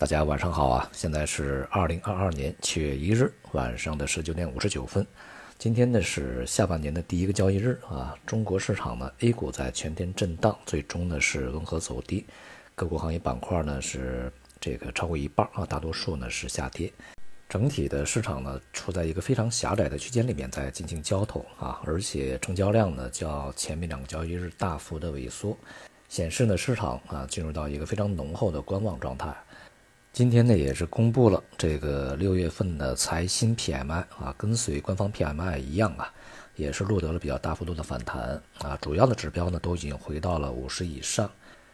大家晚上好啊！现在是二零二二年七月一日晚上的十九点五十九分。今天呢是下半年的第一个交易日啊。中国市场呢，A 股在全天震荡，最终呢是温和走低。个股行业板块呢是这个超过一半啊，大多数呢是下跌。整体的市场呢处在一个非常狭窄的区间里面在进行交投啊，而且成交量呢较前面两个交易日大幅的萎缩，显示呢市场啊进入到一个非常浓厚的观望状态。今天呢，也是公布了这个六月份的财新 PMI 啊，跟随官方 PMI 一样啊，也是录得了比较大幅度的反弹啊。主要的指标呢都已经回到了五十以上，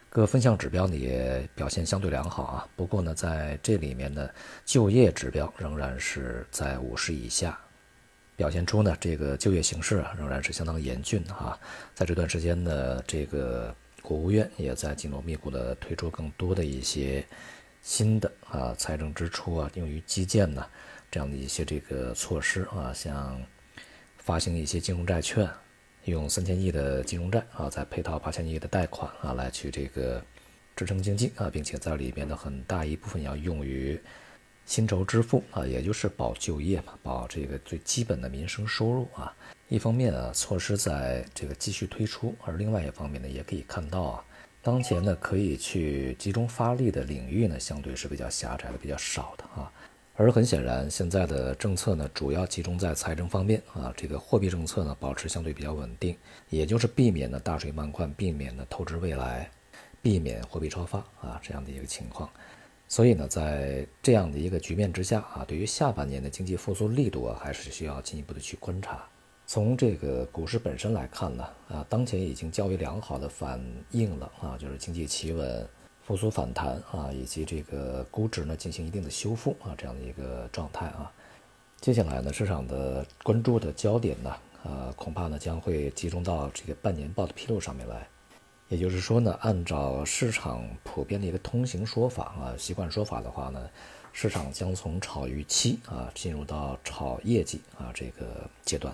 各分项指标呢也表现相对良好啊。不过呢，在这里面呢，就业指标仍然是在五十以下，表现出呢这个就业形势啊仍然是相当严峻啊。在这段时间呢，这个国务院也在紧锣密鼓的推出更多的一些。新的啊财政支出啊用于基建呢，这样的一些这个措施啊，像发行一些金融债券，用三千亿的金融债啊，再配套八千亿的贷款啊，来去这个支撑经济啊，并且在里面的很大一部分要用于薪酬支付啊，也就是保就业嘛，保这个最基本的民生收入啊。一方面啊，措施在这个继续推出，而另外一方面呢，也可以看到啊。当前呢，可以去集中发力的领域呢，相对是比较狭窄的、比较少的啊。而很显然，现在的政策呢，主要集中在财政方面啊。这个货币政策呢，保持相对比较稳定，也就是避免呢大水漫灌，避免呢透支未来，避免货币超发啊这样的一个情况。所以呢，在这样的一个局面之下啊，对于下半年的经济复苏力度啊，还是需要进一步的去观察。从这个股市本身来看呢，啊，当前已经较为良好的反映了啊，就是经济企稳、复苏反弹啊，以及这个估值呢进行一定的修复啊，这样的一个状态啊。接下来呢，市场的关注的焦点呢，呃，恐怕呢将会集中到这个半年报的披露上面来。也就是说呢，按照市场普遍的一个通行说法啊，习惯说法的话呢，市场将从炒预期啊，进入到炒业绩啊这个阶段。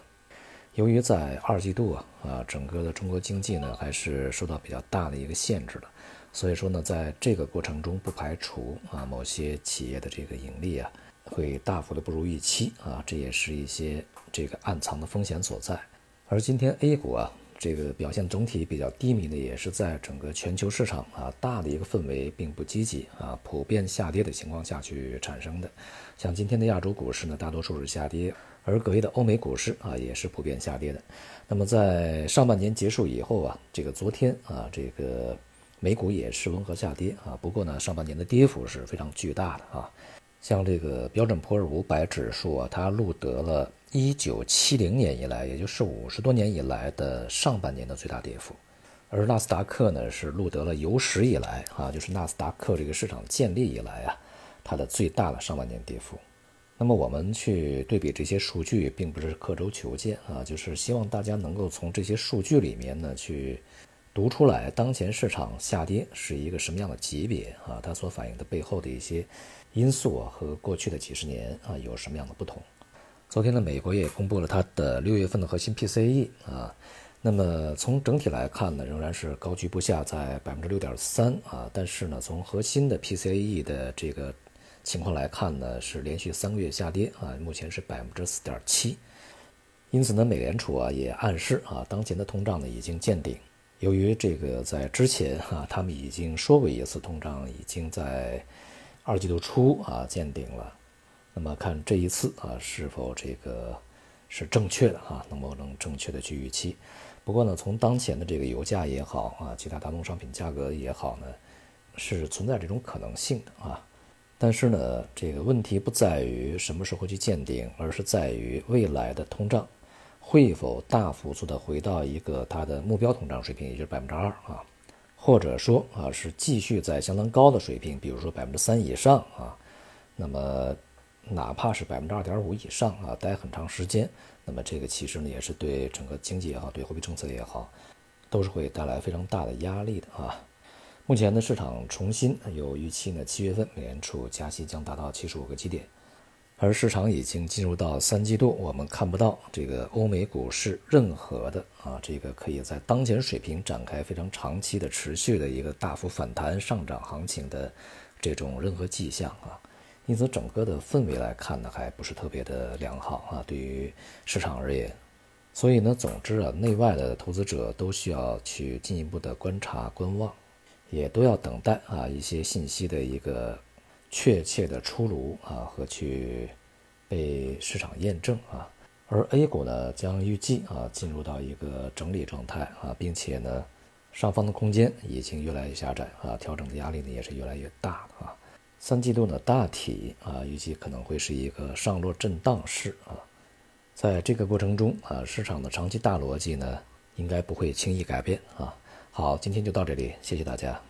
由于在二季度啊啊，整个的中国经济呢还是受到比较大的一个限制的，所以说呢，在这个过程中不排除啊某些企业的这个盈利啊会大幅的不如预期啊，这也是一些这个暗藏的风险所在。而今天 A 股啊这个表现总体比较低迷的，也是在整个全球市场啊大的一个氛围并不积极啊普遍下跌的情况下去产生的。像今天的亚洲股市呢，大多数是下跌。而隔夜的欧美股市啊，也是普遍下跌的。那么在上半年结束以后啊，这个昨天啊，这个美股也是温和下跌啊。不过呢，上半年的跌幅是非常巨大的啊。像这个标准普尔五百指数啊，它录得了一九七零年以来，也就是五十多年以来的上半年的最大跌幅。而纳斯达克呢，是录得了有史以来啊，就是纳斯达克这个市场建立以来啊，它的最大的上半年跌幅。那么我们去对比这些数据，并不是刻舟求剑啊，就是希望大家能够从这些数据里面呢，去读出来当前市场下跌是一个什么样的级别啊，它所反映的背后的一些因素啊，和过去的几十年啊有什么样的不同。昨天呢，美国也公布了它的六月份的核心 PCE 啊，那么从整体来看呢，仍然是高居不下，在百分之六点三啊，但是呢，从核心的 PCE 的这个。情况来看呢，是连续三个月下跌啊，目前是百分之四点七。因此呢，美联储啊也暗示啊，当前的通胀呢已经见顶。由于这个在之前啊，他们已经说过一次，通胀已经在二季度初啊见顶了。那么看这一次啊，是否这个是正确的啊？能不能正确的去预期？不过呢，从当前的这个油价也好啊，其他大宗商品价格也好呢，是存在这种可能性的啊。但是呢，这个问题不在于什么时候去见顶，而是在于未来的通胀会否大幅度的回到一个它的目标通胀水平，也就是百分之二啊，或者说啊是继续在相当高的水平，比如说百分之三以上啊，那么哪怕是百分之二点五以上啊，待很长时间，那么这个其实呢也是对整个经济也好，对货币政策也好，都是会带来非常大的压力的啊。目前呢，市场重新有预期呢，七月份美联储加息将达到七十五个基点，而市场已经进入到三季度，我们看不到这个欧美股市任何的啊，这个可以在当前水平展开非常长期的持续的一个大幅反弹上涨行情的这种任何迹象啊，因此整个的氛围来看呢，还不是特别的良好啊，对于市场而言。所以呢，总之啊，内外的投资者都需要去进一步的观察观望，也都要等待啊一些信息的一个确切的出炉啊和去被市场验证啊。而 A 股呢，将预计啊进入到一个整理状态啊，并且呢，上方的空间已经越来越狭窄啊，调整的压力呢也是越来越大啊。三季度呢，大体啊预计可能会是一个上落震荡式啊。在这个过程中啊，市场的长期大逻辑呢，应该不会轻易改变啊。好，今天就到这里，谢谢大家。